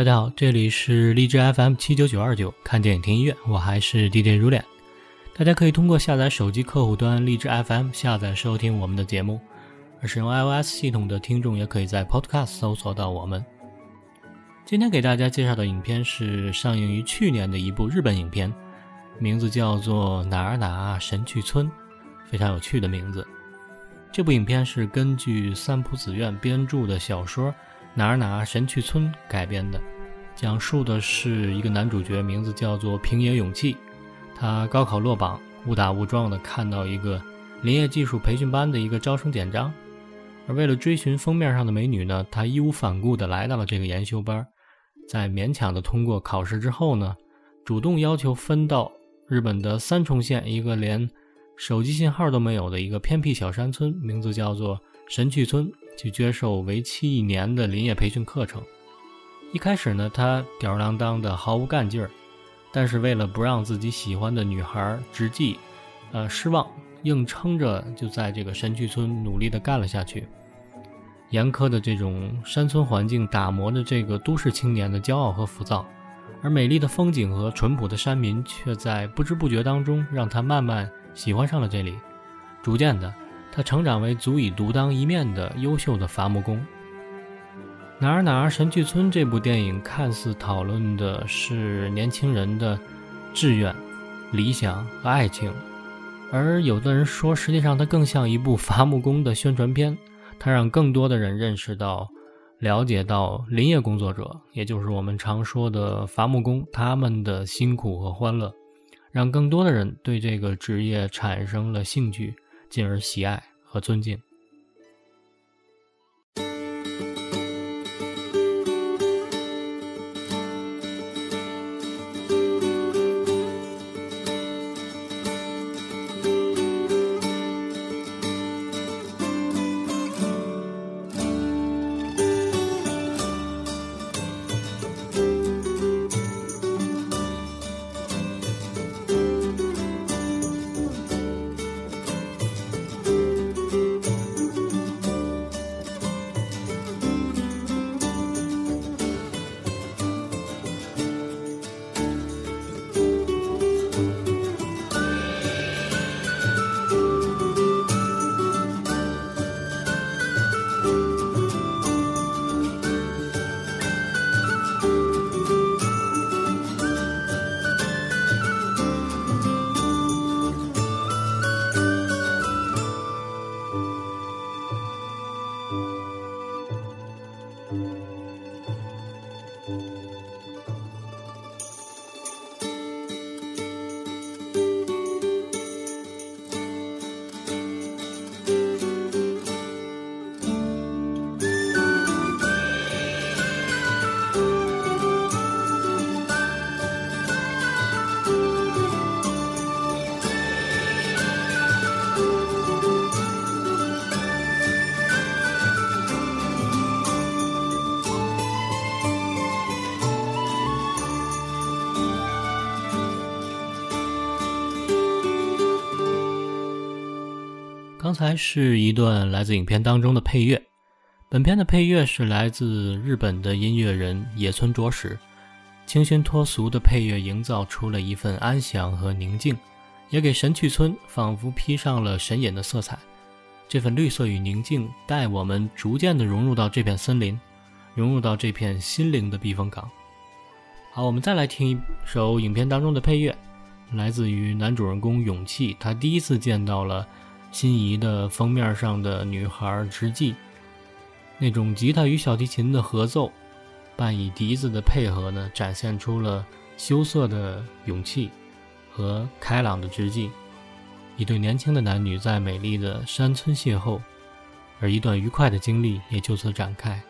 大家好，这里是荔枝 FM 七九九二九，看电影听音乐，我还是 DJ 如脸。大家可以通过下载手机客户端荔枝 FM 下载收听我们的节目，而使用 iOS 系统的听众也可以在 Podcast 搜索到我们。今天给大家介绍的影片是上映于去年的一部日本影片，名字叫做《哪儿哪儿神去村》，非常有趣的名字。这部影片是根据三浦子苑编著的小说。哪儿哪儿神去村改编的，讲述的是一个男主角，名字叫做平野勇气。他高考落榜，误打误撞的看到一个林业技术培训班的一个招生简章，而为了追寻封面上的美女呢，他义无反顾的来到了这个研修班。在勉强的通过考试之后呢，主动要求分到日本的三重县一个连手机信号都没有的一个偏僻小山村，名字叫做神去村。去接受为期一年的林业培训课程。一开始呢，他吊儿郎当的，毫无干劲儿。但是为了不让自己喜欢的女孩直纪，呃，失望，硬撑着就在这个山区村努力的干了下去。严苛的这种山村环境打磨着这个都市青年的骄傲和浮躁，而美丽的风景和淳朴的山民却在不知不觉当中让他慢慢喜欢上了这里。逐渐的。他成长为足以独当一面的优秀的伐木工。哪儿哪儿神去村这部电影看似讨论的是年轻人的志愿、理想和爱情，而有的人说，实际上它更像一部伐木工的宣传片。它让更多的人认识到、了解到林业工作者，也就是我们常说的伐木工，他们的辛苦和欢乐，让更多的人对这个职业产生了兴趣。进而喜爱和尊敬。才是一段来自影片当中的配乐，本片的配乐是来自日本的音乐人野村卓史，清新脱俗的配乐营造出了一份安详和宁静，也给神去村仿佛披上了神隐的色彩。这份绿色与宁静带我们逐渐的融入到这片森林，融入到这片心灵的避风港。好，我们再来听一首影片当中的配乐，来自于男主人公勇气，他第一次见到了。心仪的封面上的女孩之际，那种吉他与小提琴的合奏，伴以笛子的配合呢，展现出了羞涩的勇气和开朗的直纪。一对年轻的男女在美丽的山村邂逅，而一段愉快的经历也就此展开。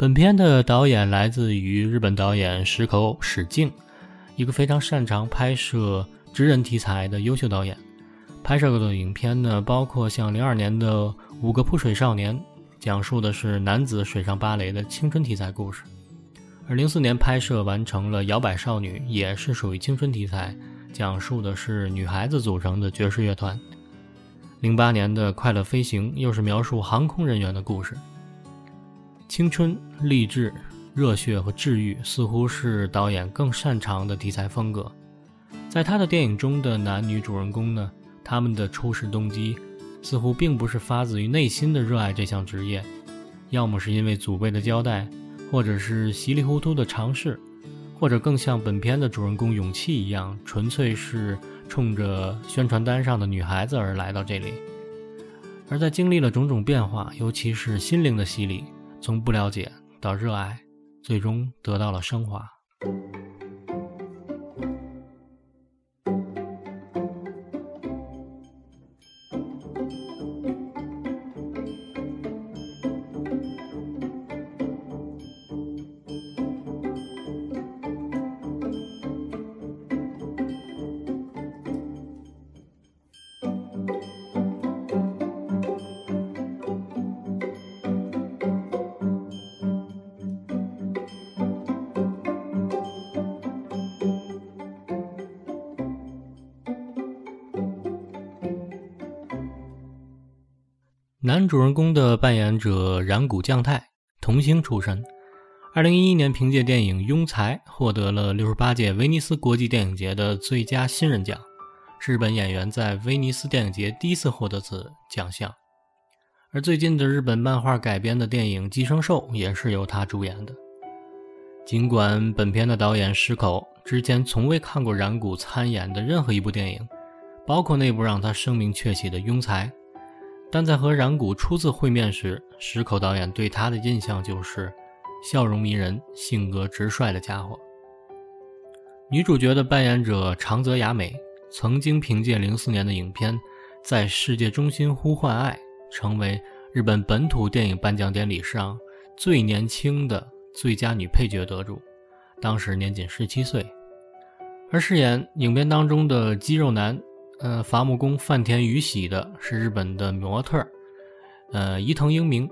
本片的导演来自于日本导演石口史静，一个非常擅长拍摄职人题材的优秀导演。拍摄过的影片呢，包括像零二年的《五个扑水少年》，讲述的是男子水上芭蕾的青春题材故事；而零四年拍摄完成了《摇摆少女》，也是属于青春题材，讲述的是女孩子组成的爵士乐团。零八年的《快乐飞行》又是描述航空人员的故事。青春、励志、热血和治愈似乎是导演更擅长的题材风格。在他的电影中的男女主人公呢，他们的初始动机似乎并不是发自于内心的热爱这项职业，要么是因为祖辈的交代，或者是稀里糊涂的尝试，或者更像本片的主人公勇气一样，纯粹是。冲着宣传单上的女孩子而来到这里，而在经历了种种变化，尤其是心灵的洗礼，从不了解到热爱，最终得到了升华。男主人公的扮演者染谷将太，童星出身。二零一一年凭借电影《庸才》获得了六十八届威尼斯国际电影节的最佳新人奖，是日本演员在威尼斯电影节第一次获得此奖项。而最近的日本漫画改编的电影《寄生兽》也是由他主演的。尽管本片的导演石口之前从未看过染谷参演的任何一部电影，包括那部让他声名鹊起的《庸才》。但在和染谷初次会面时，石口导演对他的印象就是笑容迷人、性格直率的家伙。女主角的扮演者长泽雅美曾经凭借零四年的影片《在世界中心呼唤爱》，成为日本本土电影颁奖典礼上最年轻的最佳女配角得主，当时年仅十七岁。而饰演影片当中的肌肉男。呃，伐木工饭田宇喜的是日本的模特，呃，伊藤英明，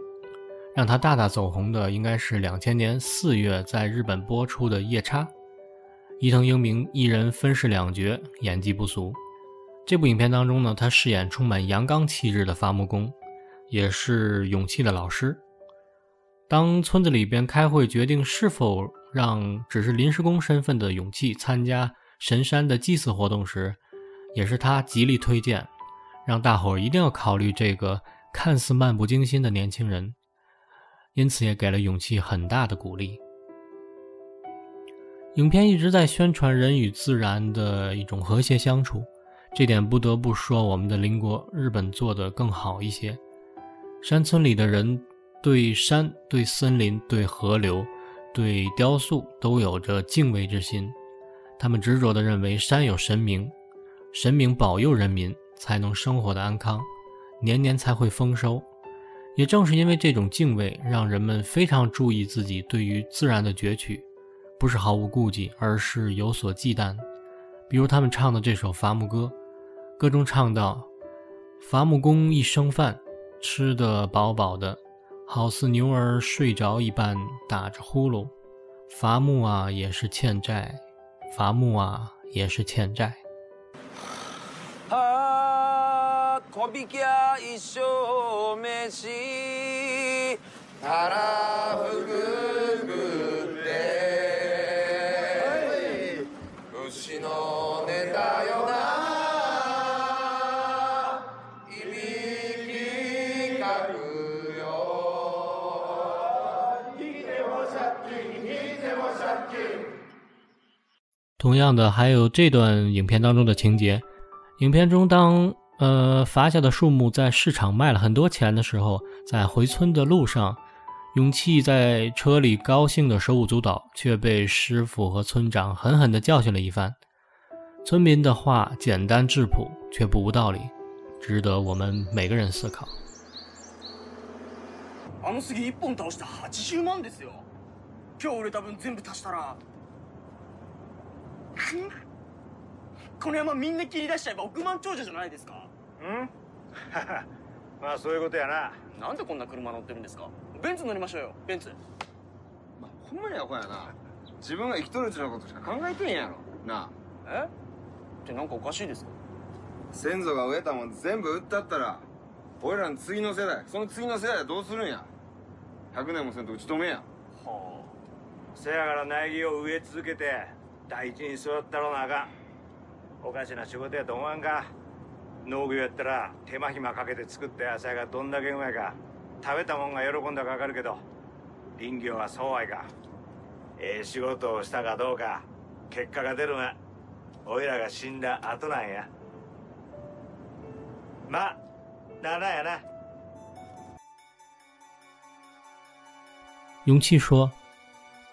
让他大大走红的应该是两千年四月在日本播出的《夜叉》。伊藤英明一人分饰两角，演技不俗。这部影片当中呢，他饰演充满阳刚气质的伐木工，也是勇气的老师。当村子里边开会决定是否让只是临时工身份的勇气参加神山的祭祀活动时，也是他极力推荐，让大伙儿一定要考虑这个看似漫不经心的年轻人，因此也给了勇气很大的鼓励。影片一直在宣传人与自然的一种和谐相处，这点不得不说我们的邻国日本做得更好一些。山村里的人对山、对森林、对河流、对雕塑都有着敬畏之心，他们执着地认为山有神明。神明保佑人民才能生活的安康，年年才会丰收。也正是因为这种敬畏，让人们非常注意自己对于自然的攫取，不是毫无顾忌，而是有所忌惮。比如他们唱的这首伐木歌，歌中唱道：“伐木工一生饭，吃得饱饱的，好似牛儿睡着一般，打着呼噜。伐木啊，也是欠债；伐木啊，也是欠债。”看比家一宿没起，他那呼噜呼噜的，牛の寝たようないびきかくよ。いても借金，いても借金。同样的，还有这段影片当中的情节，影片中当。 呃，伐下的树木在市场卖了很多钱的时候，在回村的路上，勇气在车里高兴的手舞足蹈，却被师傅和村长狠狠地教训了一番。村民的话简单质朴，却不无道理，值得我们每个人思考。あの杉一本倒した八十万ですよ。 今日売れた分全部足したらこの山みんな切り出しちゃえば億万長者じゃないですか うん？まあそういうことやな。なんでこんな車乗ってるんですか？ベンツ乗りましょうよ。ベンツ。まあ、ほんまにアホやな。自分が生きとるうちのことしか考えてんやろ。なあ。え？ってなんかおかしいですか？先祖が植えたもん全部売ったったら俺らの次の世代その次の世代はどうするんや？100年もせんと打ち止めや。はせやから苗木を植え続けて大事に育ったろなあかん。おかしな仕事やと思わんか農業やったら手間暇かけて作った野菜がどんだけうまいか。食べたもんが喜んだかわかるけど林業はそうはいかええ仕事をしたかどうか結果が出るのはおいらが死んだ後なんや。まあならやな。勇气说：“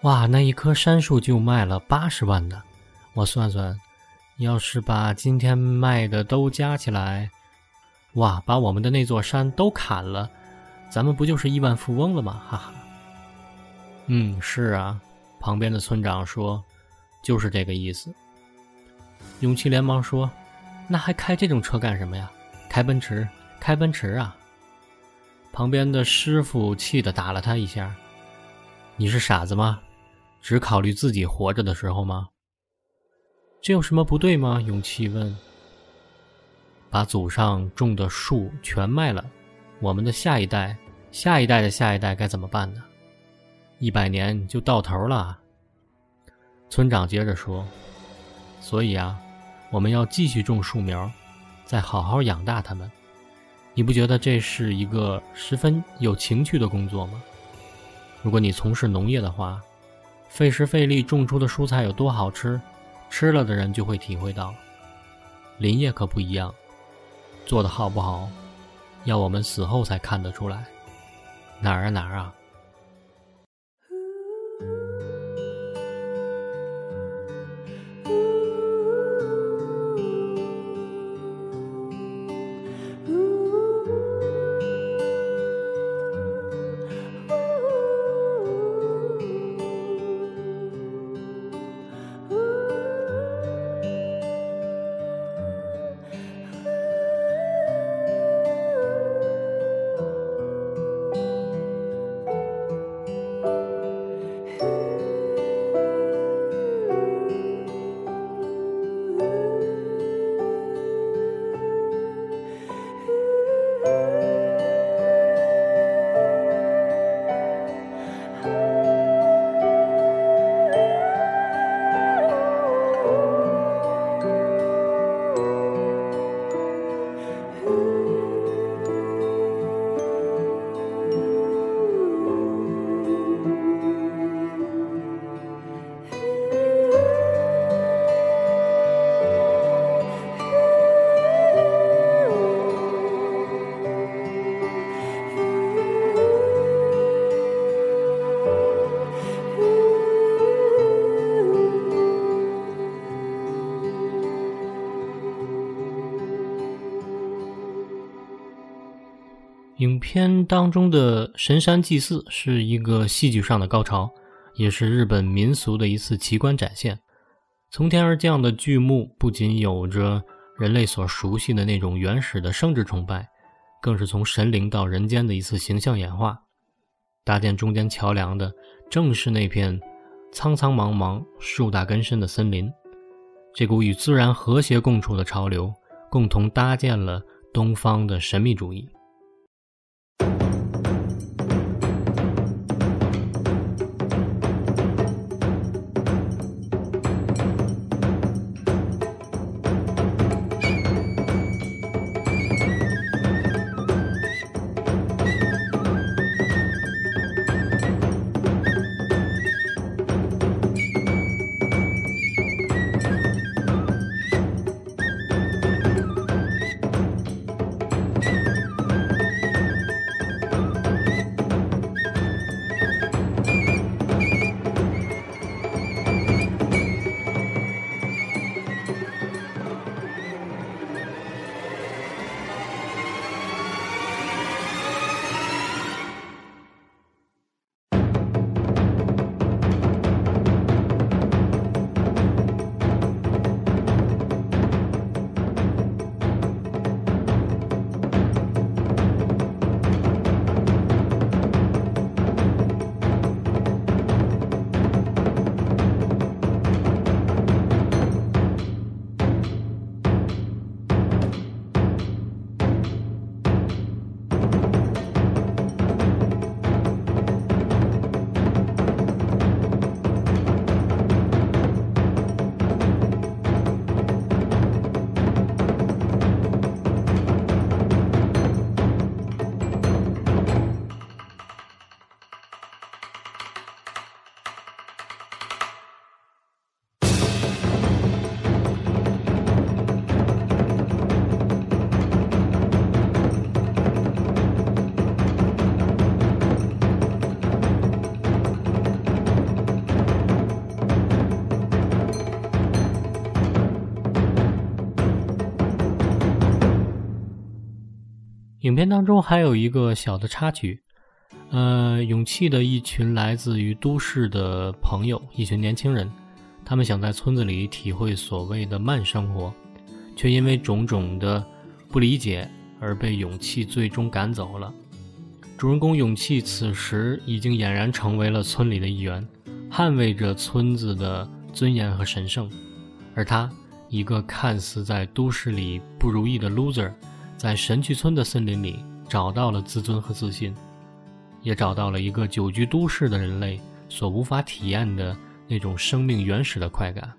哇，那一棵杉树就卖了八十万的，我算算，要是把今天卖的都加起来，哇，把我们的那座山都砍了，咱们不就是亿万富翁了吗？哈哈。”嗯，是啊，旁边的村长说：“就是这个意思。”勇气连忙说：“那还开这种车干什么呀？开奔驰，开奔驰啊！”旁边的师傅气得打了他一下。你是傻子吗？只考虑自己活着的时候吗？这有什么不对吗？勇气问。把祖上种的树全卖了，我们的下一代、下一代的下一代该怎么办呢？一百年就到头了。村长接着说：“所以啊，我们要继续种树苗，再好好养大它们。你不觉得这是一个十分有情趣的工作吗？”如果你从事农业的话，费时费力种出的蔬菜有多好吃，吃了的人就会体会到。林业可不一样，做的好不好，要我们死后才看得出来。哪儿啊哪儿啊！片当中的神山祭祀是一个戏剧上的高潮，也是日本民俗的一次奇观展现。从天而降的巨木不仅有着人类所熟悉的那种原始的生殖崇拜，更是从神灵到人间的一次形象演化。搭建中间桥梁的正是那片苍苍茫茫、树大根深的森林。这股与自然和谐共处的潮流，共同搭建了东方的神秘主义。影片当中还有一个小的插曲，呃，勇气的一群来自于都市的朋友，一群年轻人，他们想在村子里体会所谓的慢生活，却因为种种的不理解而被勇气最终赶走了。主人公勇气此时已经俨然成为了村里的一员，捍卫着村子的尊严和神圣，而他，一个看似在都市里不如意的 loser。在神去村的森林里，找到了自尊和自信，也找到了一个久居都市的人类所无法体验的那种生命原始的快感。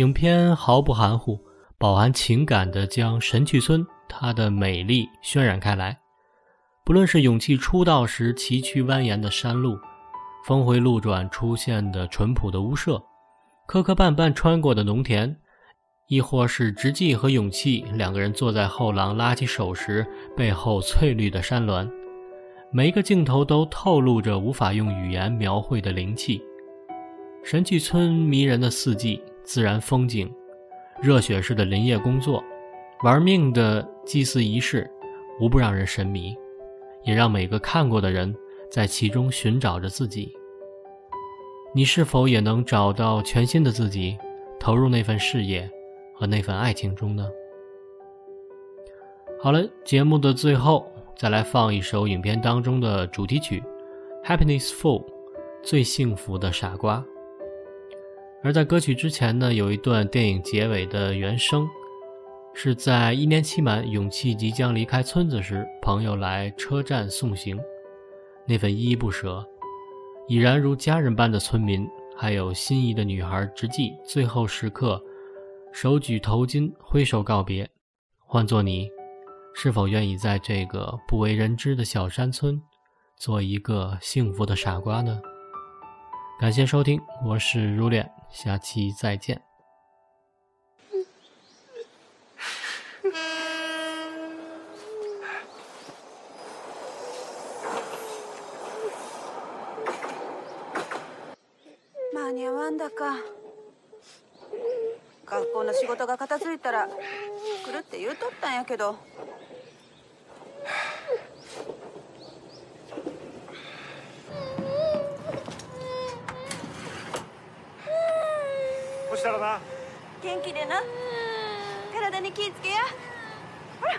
影片毫不含糊，饱含情感的将神去村它的美丽渲染开来。不论是勇气出道时崎岖蜿蜒的山路，峰回路转出现的淳朴的屋舍，磕磕绊绊穿过的农田，亦或是直纪和勇气两个人坐在后廊拉起手时背后翠绿的山峦，每一个镜头都透露着无法用语言描绘的灵气。神去村迷人的四季。自然风景，热血式的林业工作，玩命的祭祀仪式，无不让人神迷，也让每个看过的人在其中寻找着自己。你是否也能找到全新的自己，投入那份事业和那份爱情中呢？好了，节目的最后再来放一首影片当中的主题曲《Happiness Fool》，最幸福的傻瓜。而在歌曲之前呢，有一段电影结尾的原声，是在一年期满，勇气即将离开村子时，朋友来车站送行，那份依依不舍，已然如家人般的村民，还有心仪的女孩直纪，最后时刻，手举头巾挥手告别。换做你，是否愿意在这个不为人知的小山村，做一个幸福的傻瓜呢？感谢收听，我是如恋。下期再见。学校の仕事が片付いたら来るって言うとったんやけどしたらな。元気でな。体に気ぃつけや。ほら